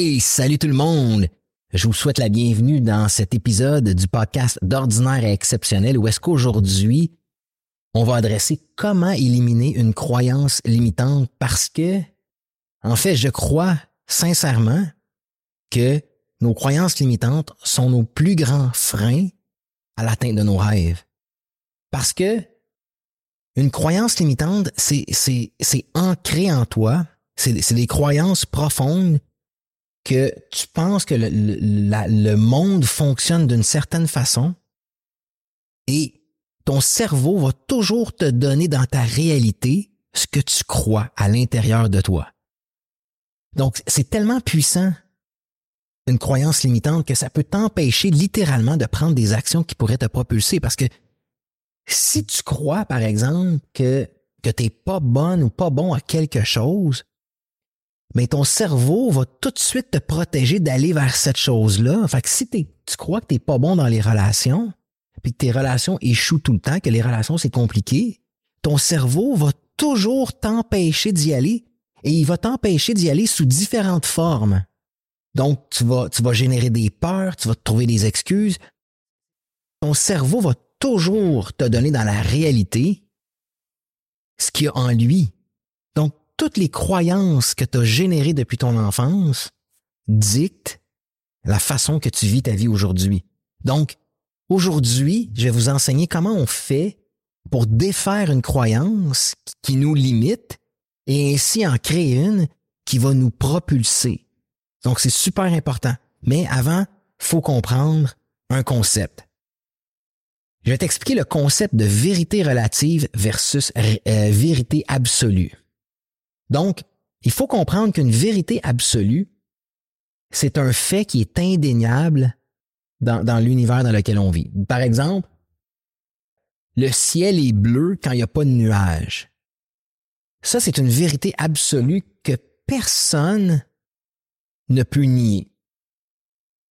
Hey, salut tout le monde! Je vous souhaite la bienvenue dans cet épisode du podcast d'ordinaire et exceptionnel où est-ce qu'aujourd'hui, on va adresser comment éliminer une croyance limitante parce que, en fait, je crois sincèrement que nos croyances limitantes sont nos plus grands freins à l'atteinte de nos rêves. Parce que une croyance limitante, c'est, ancré en toi, c'est des croyances profondes que tu penses que le, monde fonctionne d'une certaine façon et ton cerveau va toujours te donner dans ta réalité ce que tu crois à l'intérieur de toi. Donc, c'est tellement puissant, une croyance limitante, que ça peut t'empêcher littéralement de prendre des actions qui pourraient te propulser. Parce que si tu crois, par exemple, que, que tu n'es pas bonne ou pas bon à quelque chose, mais ton cerveau va tout de suite te protéger d'aller vers cette chose-là. Fait que si tu crois que tu n'es pas bon dans les relations, puis que tes relations échouent tout le temps, que les relations c'est compliqué, ton cerveau va toujours t'empêcher d'y aller et il va t'empêcher d'y aller sous différentes formes. Donc, tu vas, tu vas générer des peurs, tu vas trouver des excuses. Ton cerveau va toujours te donner dans la réalité ce qu'il y a en lui toutes les croyances que tu as générées depuis ton enfance dictent la façon que tu vis ta vie aujourd'hui. Donc, aujourd'hui, je vais vous enseigner comment on fait pour défaire une croyance qui nous limite et ainsi en créer une qui va nous propulser. Donc, c'est super important. Mais avant, faut comprendre un concept. Je vais t'expliquer le concept de vérité relative versus euh, vérité absolue. Donc, il faut comprendre qu'une vérité absolue, c'est un fait qui est indéniable dans, l'univers dans lequel on vit. Par exemple, le ciel est bleu quand il n'y a pas de nuages. Ça, c'est une vérité absolue que personne ne peut nier.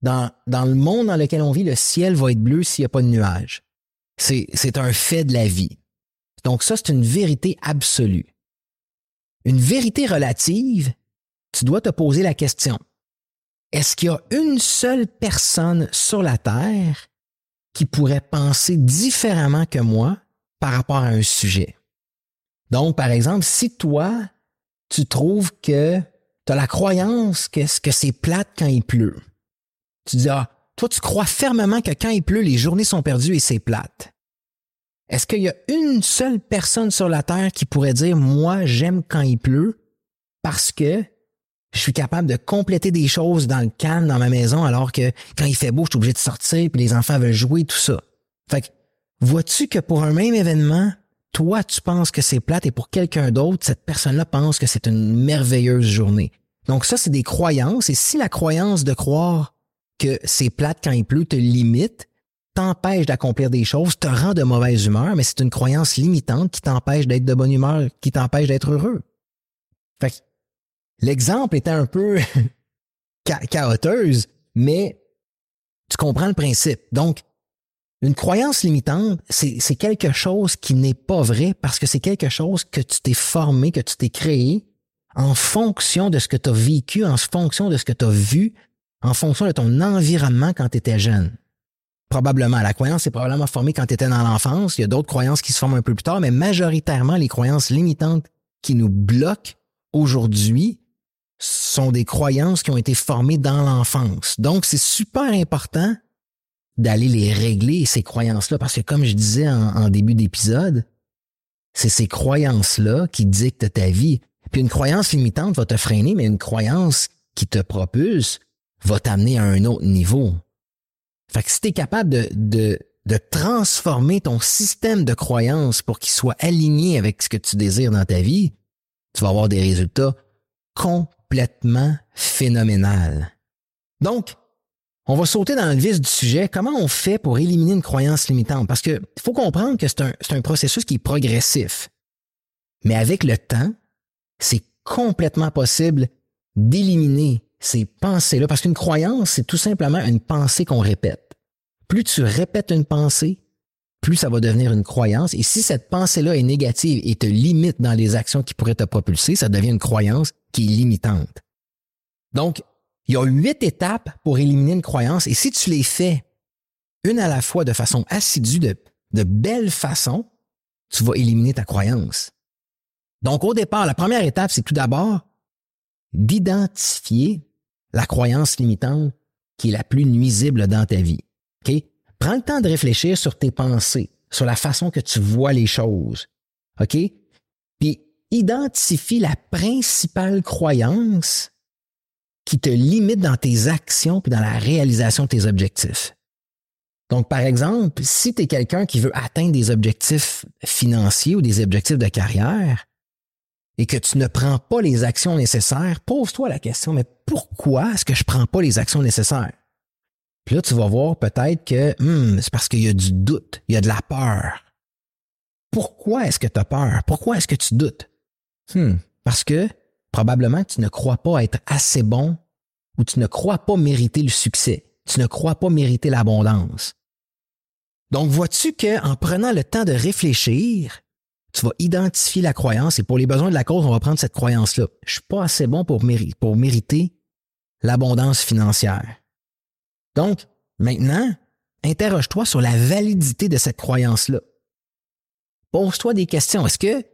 Dans, dans le monde dans lequel on vit, le ciel va être bleu s'il n'y a pas de nuages. C'est un fait de la vie. Donc ça, c'est une vérité absolue une vérité relative, tu dois te poser la question, est-ce qu'il y a une seule personne sur la Terre qui pourrait penser différemment que moi par rapport à un sujet? Donc, par exemple, si toi, tu trouves que tu as la croyance que, que c'est plate quand il pleut, tu dis, ah, toi, tu crois fermement que quand il pleut, les journées sont perdues et c'est plate. Est-ce qu'il y a une seule personne sur la Terre qui pourrait dire, moi, j'aime quand il pleut parce que je suis capable de compléter des choses dans le calme, dans ma maison, alors que quand il fait beau, je suis obligé de sortir, puis les enfants veulent jouer, tout ça. Fait que, vois-tu que pour un même événement, toi, tu penses que c'est plate et pour quelqu'un d'autre, cette personne-là pense que c'est une merveilleuse journée. Donc ça, c'est des croyances. Et si la croyance de croire que c'est plate quand il pleut te limite, t'empêche d'accomplir des choses, te rend de mauvaise humeur, mais c'est une croyance limitante qui t'empêche d'être de bonne humeur, qui t'empêche d'être heureux. Fait l'exemple était un peu chaoteuse, mais tu comprends le principe. Donc, une croyance limitante, c'est quelque chose qui n'est pas vrai parce que c'est quelque chose que tu t'es formé, que tu t'es créé en fonction de ce que tu as vécu, en fonction de ce que tu as vu, en fonction de ton environnement quand tu étais jeune. Probablement. La croyance est probablement formée quand tu étais dans l'enfance. Il y a d'autres croyances qui se forment un peu plus tard, mais majoritairement, les croyances limitantes qui nous bloquent aujourd'hui sont des croyances qui ont été formées dans l'enfance. Donc, c'est super important d'aller les régler, ces croyances-là, parce que comme je disais en, en début d'épisode, c'est ces croyances-là qui dictent ta vie. Puis une croyance limitante va te freiner, mais une croyance qui te propulse va t'amener à un autre niveau. Fait que si tu es capable de, de, de transformer ton système de croyances pour qu'il soit aligné avec ce que tu désires dans ta vie, tu vas avoir des résultats complètement phénoménaux. Donc, on va sauter dans le vif du sujet. Comment on fait pour éliminer une croyance limitante? Parce que faut comprendre que c'est un, un processus qui est progressif. Mais avec le temps, c'est complètement possible d'éliminer ces pensées-là. Parce qu'une croyance, c'est tout simplement une pensée qu'on répète. Plus tu répètes une pensée, plus ça va devenir une croyance. Et si cette pensée-là est négative et te limite dans les actions qui pourraient te propulser, ça devient une croyance qui est limitante. Donc, il y a huit étapes pour éliminer une croyance et si tu les fais une à la fois de façon assidue, de, de belle façon, tu vas éliminer ta croyance. Donc, au départ, la première étape, c'est tout d'abord d'identifier la croyance limitante qui est la plus nuisible dans ta vie. Prends le temps de réfléchir sur tes pensées, sur la façon que tu vois les choses. OK? Puis identifie la principale croyance qui te limite dans tes actions puis dans la réalisation de tes objectifs. Donc, par exemple, si tu es quelqu'un qui veut atteindre des objectifs financiers ou des objectifs de carrière et que tu ne prends pas les actions nécessaires, pose-toi la question, mais pourquoi est-ce que je prends pas les actions nécessaires? Puis là, tu vas voir peut-être que hmm, c'est parce qu'il y a du doute, il y a de la peur. Pourquoi est-ce que tu as peur? Pourquoi est-ce que tu doutes? Hmm, parce que probablement tu ne crois pas être assez bon ou tu ne crois pas mériter le succès. Tu ne crois pas mériter l'abondance. Donc, vois-tu qu'en prenant le temps de réfléchir, tu vas identifier la croyance et pour les besoins de la cause, on va prendre cette croyance-là. Je suis pas assez bon pour, mériter l'abondance financière. Donc, maintenant, interroge-toi sur la validité de cette croyance-là. Pose-toi des questions. Est-ce que,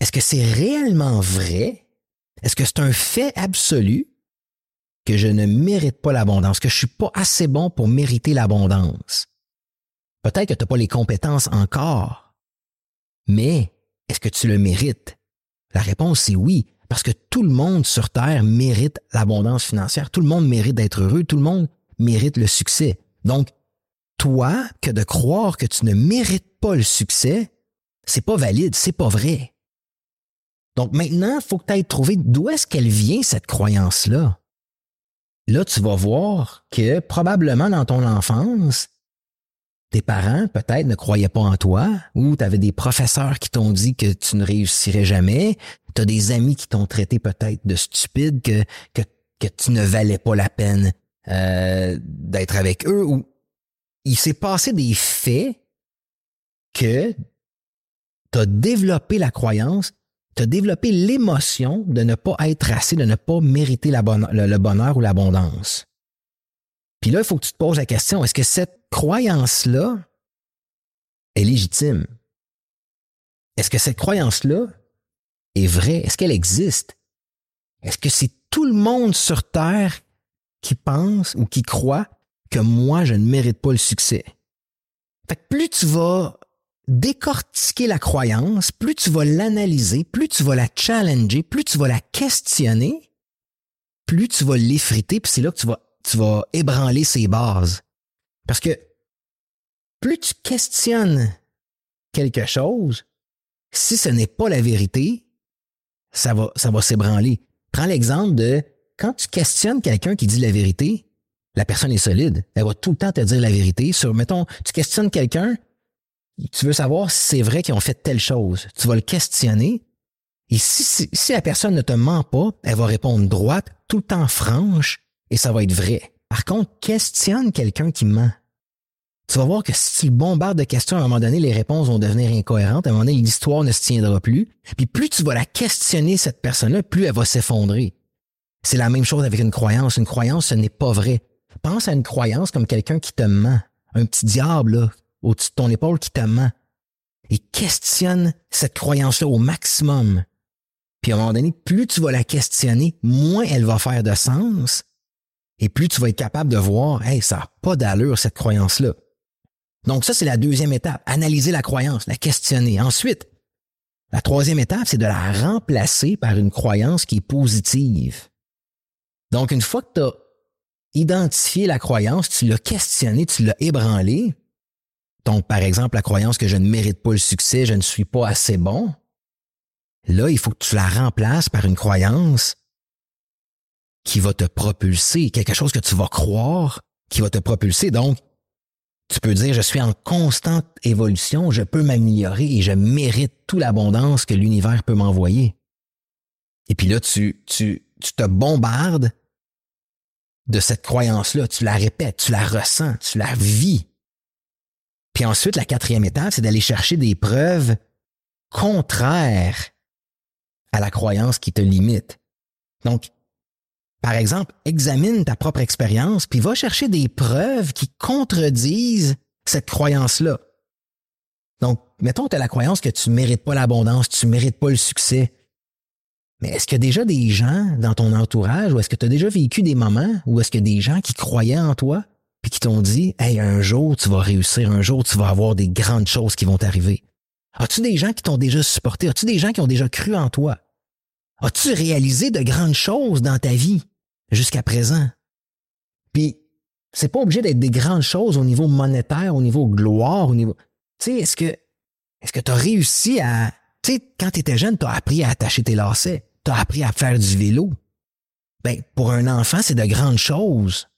est-ce que c'est réellement vrai? Est-ce que c'est un fait absolu que je ne mérite pas l'abondance, que je suis pas assez bon pour mériter l'abondance? Peut-être que tu n'as pas les compétences encore, mais est-ce que tu le mérites? La réponse c'est oui, parce que tout le monde sur Terre mérite l'abondance financière, tout le monde mérite d'être heureux, tout le monde mérite le succès. Donc, toi, que de croire que tu ne mérites pas le succès, c'est pas valide, c'est pas vrai. Donc maintenant, il faut que tu ailles trouver d'où est-ce qu'elle vient, cette croyance-là. Là, tu vas voir que probablement dans ton enfance, tes parents peut-être ne croyaient pas en toi, ou tu des professeurs qui t'ont dit que tu ne réussirais jamais, tu as des amis qui t'ont traité peut-être de stupide, que, que, que tu ne valais pas la peine euh, d'être avec eux ou il s'est passé des faits que tu développé la croyance, tu as développé l'émotion de ne pas être assez, de ne pas mériter la le, bonheur ou l'abondance. Puis là, il faut que tu te poses la question, est-ce que cette croyance-là est légitime? Est-ce que cette croyance-là est vraie? Est-ce qu'elle existe? Est-ce que c'est tout le monde sur Terre qui pense ou qui croit que moi, je ne mérite pas le succès? Fait que plus tu vas décortiquer la croyance, plus tu vas l'analyser, plus tu vas la challenger, plus tu vas la questionner, plus tu vas l'effriter, puis c'est là que tu vas, tu vas ébranler ses bases. Parce que plus tu questionnes quelque chose, si ce n'est pas la vérité, ça va, ça va s'ébranler. Prends l'exemple de quand tu questionnes quelqu'un qui dit la vérité, la personne est solide. Elle va tout le temps te dire la vérité. Sur, mettons, tu questionnes quelqu'un, tu veux savoir si c'est vrai qu'ils ont fait telle chose. Tu vas le questionner. Et si, si, la personne ne te ment pas, elle va répondre droite, tout le temps franche, et ça va être vrai. Par contre, questionne quelqu'un qui ment. Tu vas voir que si tu bombardes de questions, à un moment donné, les réponses vont devenir incohérentes. À un moment donné, l'histoire ne se tiendra plus. Puis plus tu vas la questionner, cette personne-là, plus elle va s'effondrer. C'est la même chose avec une croyance. Une croyance, ce n'est pas vrai. Pense à une croyance comme quelqu'un qui te ment. Un petit diable au-dessus de ton épaule qui te ment. Et questionne cette croyance-là au maximum. Puis à un moment donné, plus tu vas la questionner, moins elle va faire de sens. Et plus tu vas être capable de voir, hey, ça n'a pas d'allure, cette croyance-là. Donc ça, c'est la deuxième étape. Analyser la croyance, la questionner. Ensuite, la troisième étape, c'est de la remplacer par une croyance qui est positive. Donc, une fois que tu as identifié la croyance, tu l'as questionné, tu l'as ébranlé. Donc, par exemple, la croyance que je ne mérite pas le succès, je ne suis pas assez bon. là, il faut que tu la remplaces par une croyance qui va te propulser, quelque chose que tu vas croire qui va te propulser. Donc, tu peux dire, je suis en constante évolution, je peux m'améliorer et je mérite toute l'abondance que l'univers peut m'envoyer. Et puis là, tu, tu, tu te bombardes de cette croyance-là, tu la répètes, tu la ressens, tu la vis. Puis ensuite, la quatrième étape, c'est d'aller chercher des preuves contraires à la croyance qui te limite. Donc, par exemple, examine ta propre expérience, puis va chercher des preuves qui contredisent cette croyance-là. Donc, mettons que tu as la croyance que tu ne mérites pas l'abondance, tu ne mérites pas le succès. Mais est-ce qu'il y a déjà des gens dans ton entourage ou est-ce que tu as déjà vécu des moments où est-ce a des gens qui croyaient en toi puis qui t'ont dit, hey, un jour tu vas réussir, un jour tu vas avoir des grandes choses qui vont t'arriver? As-tu des gens qui t'ont déjà supporté? As-tu des gens qui ont déjà cru en toi? As-tu réalisé de grandes choses dans ta vie jusqu'à présent? Puis, c'est pas obligé d'être des grandes choses au niveau monétaire, au niveau gloire, au niveau. Tu sais, est-ce que est-ce que tu as réussi à. Tu sais, quand tu étais jeune, tu as appris à attacher tes lacets, tu as appris à faire du vélo. Ben, pour un enfant, c'est de grandes choses.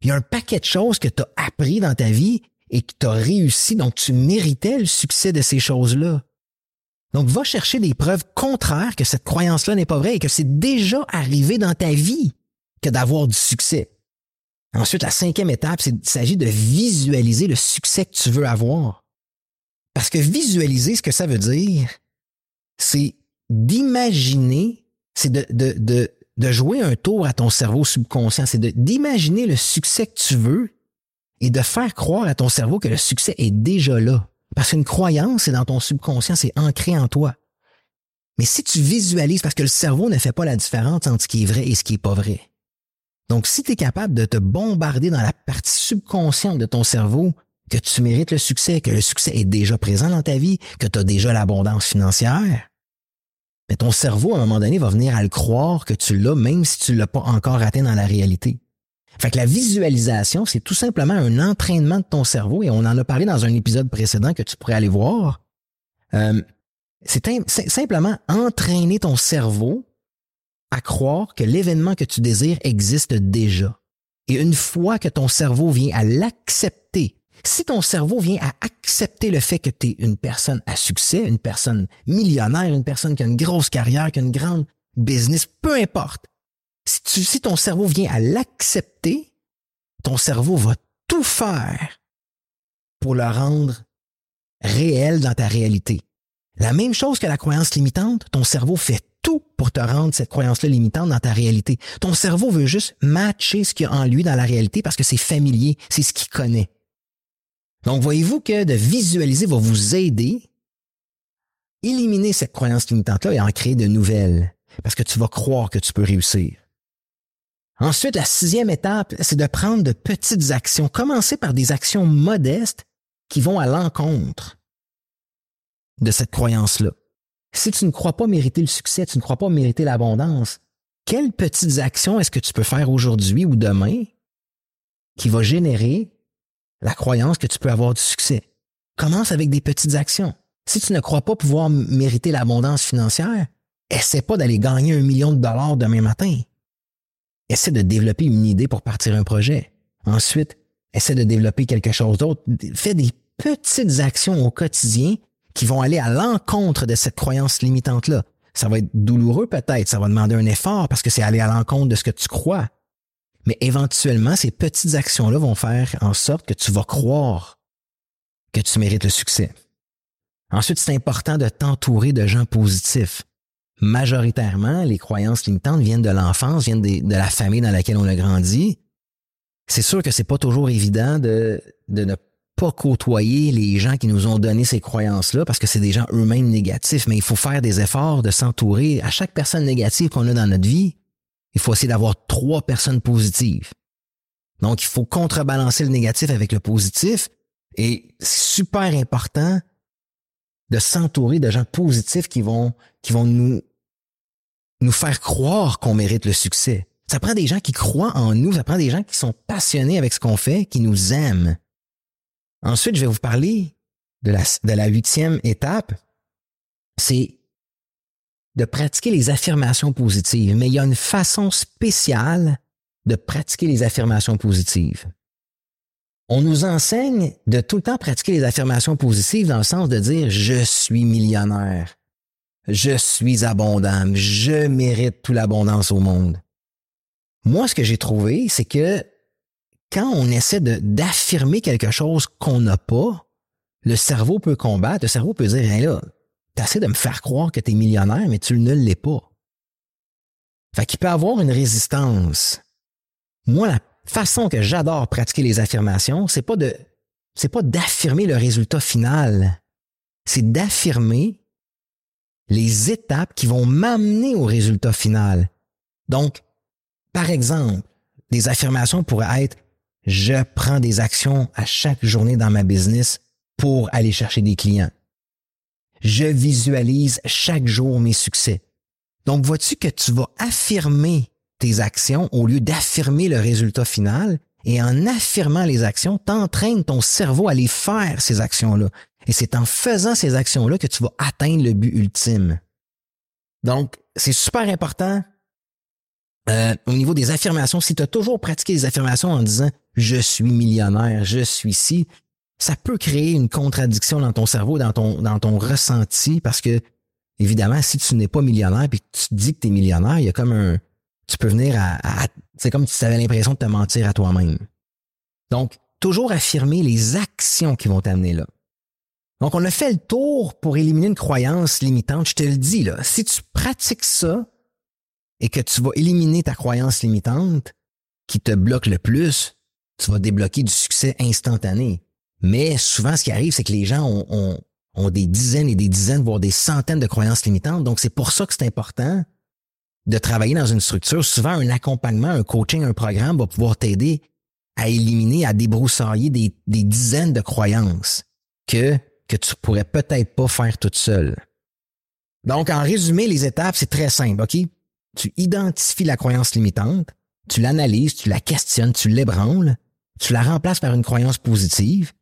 Il y a un paquet de choses que tu as appris dans ta vie et que tu as réussi, donc tu méritais le succès de ces choses-là. Donc, va chercher des preuves contraires que cette croyance-là n'est pas vraie et que c'est déjà arrivé dans ta vie que d'avoir du succès. Ensuite, la cinquième étape, il s'agit de visualiser le succès que tu veux avoir. Parce que visualiser, ce que ça veut dire, c'est d'imaginer, c'est de, de, jouer un tour à ton cerveau subconscient, c'est d'imaginer le succès que tu veux et de faire croire à ton cerveau que le succès est déjà là. Parce qu'une croyance, c'est dans ton subconscient, c'est ancré en toi. Mais si tu visualises, parce que le cerveau ne fait pas la différence entre ce qui est vrai et ce qui est pas vrai. Donc, si tu es capable de te bombarder dans la partie subconsciente de ton cerveau que tu mérites le succès, que le succès est déjà présent dans ta vie, que tu as déjà l'abondance financière, mais ton cerveau, à un moment donné, va venir à le croire que tu l'as, même si tu ne l'as pas encore atteint dans la réalité. Fait que la visualisation, c'est tout simplement un entraînement de ton cerveau, et on en a parlé dans un épisode précédent que tu pourrais aller voir. Euh, c'est simplement entraîner ton cerveau à croire que l'événement que tu désires existe déjà. Et une fois que ton cerveau vient à l'accepter, si ton cerveau vient à accepter le fait que tu es une personne à succès, une personne millionnaire, une personne qui a une grosse carrière, qui a une grande business, peu importe, si, ton cerveau vient à l'accepter, ton cerveau va tout faire pour le rendre réel dans ta réalité. La même chose que la croyance limitante, ton cerveau fait tout pour te rendre cette croyance-là limitante dans ta réalité. Ton cerveau veut juste matcher ce qu'il y a en lui dans la réalité parce que c'est familier, c'est ce qu'il connaît. Donc, voyez-vous que de visualiser va vous aider à éliminer cette croyance limitante-là et en créer de nouvelles parce que tu vas croire que tu peux réussir. Ensuite, la sixième étape, c'est de prendre de petites actions. Commencer par des actions modestes qui vont à l'encontre de cette croyance-là. Si tu ne crois pas mériter le succès, tu ne crois pas mériter l'abondance, quelles petites actions est-ce que tu peux faire aujourd'hui ou demain qui va générer la croyance que tu peux avoir du succès? Commence avec des petites actions. Si tu ne crois pas pouvoir mériter l'abondance financière, essaie pas d'aller gagner un million de dollars demain matin. Essaie de développer une idée pour partir un projet. Ensuite, essaie de développer quelque chose d'autre. Fais des petites actions au quotidien qui vont aller à l'encontre de cette croyance limitante-là. Ça va être douloureux peut-être, ça va demander un effort parce que c'est aller à l'encontre de ce que tu crois. Mais éventuellement, ces petites actions-là vont faire en sorte que tu vas croire que tu mérites le succès. Ensuite, c'est important de t'entourer de gens positifs majoritairement, les croyances limitantes viennent de l'enfance, viennent de, la famille dans laquelle on a grandi. C'est sûr que c'est pas toujours évident de, de ne pas côtoyer les gens qui nous ont donné ces croyances-là parce que c'est des gens eux-mêmes négatifs, mais il faut faire des efforts de s'entourer. À chaque personne négative qu'on a dans notre vie, il faut essayer d'avoir trois personnes positives. Donc, il faut contrebalancer le négatif avec le positif et c'est super important de s'entourer de gens positifs qui vont, qui vont nous nous faire croire qu'on mérite le succès. Ça prend des gens qui croient en nous, ça prend des gens qui sont passionnés avec ce qu'on fait, qui nous aiment. Ensuite, je vais vous parler de la, huitième étape. C'est de pratiquer les affirmations positives, mais il y a une façon spéciale de pratiquer les affirmations positives. On nous enseigne de tout le temps pratiquer les affirmations positives dans le sens de dire je suis millionnaire, je suis abondant, je mérite toute l'abondance au monde. Moi, ce que j'ai trouvé, c'est que quand on essaie d'affirmer quelque chose qu'on n'a pas, le cerveau peut combattre, le cerveau peut dire, hey là, t'essaies de me faire croire que tu es millionnaire, mais tu ne l'es pas. Fait qu'il peut avoir une résistance. Moi, la façon que j'adore pratiquer les affirmations, c'est pas de, c'est pas d'affirmer le résultat final. C'est d'affirmer les étapes qui vont m'amener au résultat final. Donc, par exemple, des affirmations pourraient être je prends des actions à chaque journée dans ma business pour aller chercher des clients. Je visualise chaque jour mes succès. Donc, vois-tu que tu vas affirmer tes actions au lieu d'affirmer le résultat final. Et en affirmant les actions, t'entraînes ton cerveau à les faire, ces actions-là. Et c'est en faisant ces actions-là que tu vas atteindre le but ultime. Donc, c'est super important euh, au niveau des affirmations. Si tu as toujours pratiqué les affirmations en disant je suis millionnaire, je suis ci, ça peut créer une contradiction dans ton cerveau, dans ton, dans ton ressenti, parce que, évidemment, si tu n'es pas millionnaire puis tu dis que tu es millionnaire, il y a comme un, tu peux venir à, c'est comme si tu avais l'impression de te mentir à toi-même. Donc, toujours affirmer les actions qui vont t'amener là. Donc, on a fait le tour pour éliminer une croyance limitante. Je te le dis, là, si tu pratiques ça et que tu vas éliminer ta croyance limitante qui te bloque le plus, tu vas débloquer du succès instantané. Mais souvent, ce qui arrive, c'est que les gens ont, ont des dizaines et des dizaines, voire des centaines de croyances limitantes. Donc, c'est pour ça que c'est important de travailler dans une structure, souvent un accompagnement, un coaching, un programme va pouvoir t'aider à éliminer, à débroussailler des, dizaines de croyances que, que tu pourrais peut-être pas faire toute seule. Donc, en résumé, les étapes, c'est très simple, OK? Tu identifies la croyance limitante, tu l'analyses, tu la questionnes, tu l'ébranles, tu la remplaces par une croyance positive,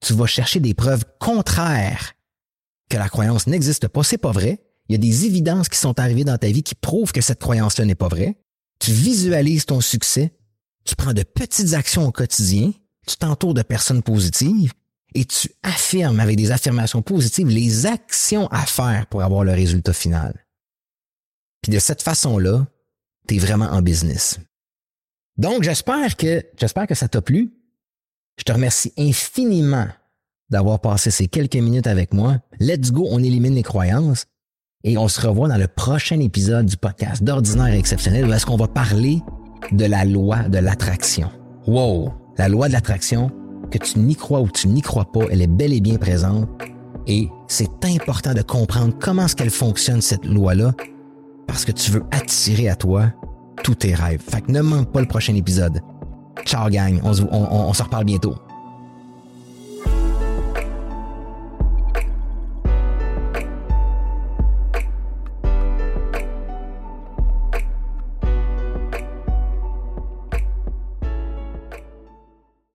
tu vas chercher des preuves contraires que la croyance n'existe pas, c'est pas vrai, il y a des évidences qui sont arrivées dans ta vie qui prouvent que cette croyance-là n'est pas vraie. Tu visualises ton succès, tu prends de petites actions au quotidien, tu t'entoures de personnes positives et tu affirmes avec des affirmations positives les actions à faire pour avoir le résultat final. Puis de cette façon-là, tu es vraiment en business. Donc, j'espère que, j'espère que ça t'a plu. Je te remercie infiniment d'avoir passé ces quelques minutes avec moi. Let's go, on élimine les croyances. Et on se revoit dans le prochain épisode du podcast d'Ordinaire et Exceptionnel où est-ce qu'on va parler de la loi de l'attraction. Wow! La loi de l'attraction, que tu n'y crois ou tu n'y crois pas, elle est bel et bien présente. Et c'est important de comprendre comment est-ce qu'elle fonctionne, cette loi-là, parce que tu veux attirer à toi tous tes rêves. Fait que ne manque pas le prochain épisode. Ciao gang, on se, on se reparle bientôt.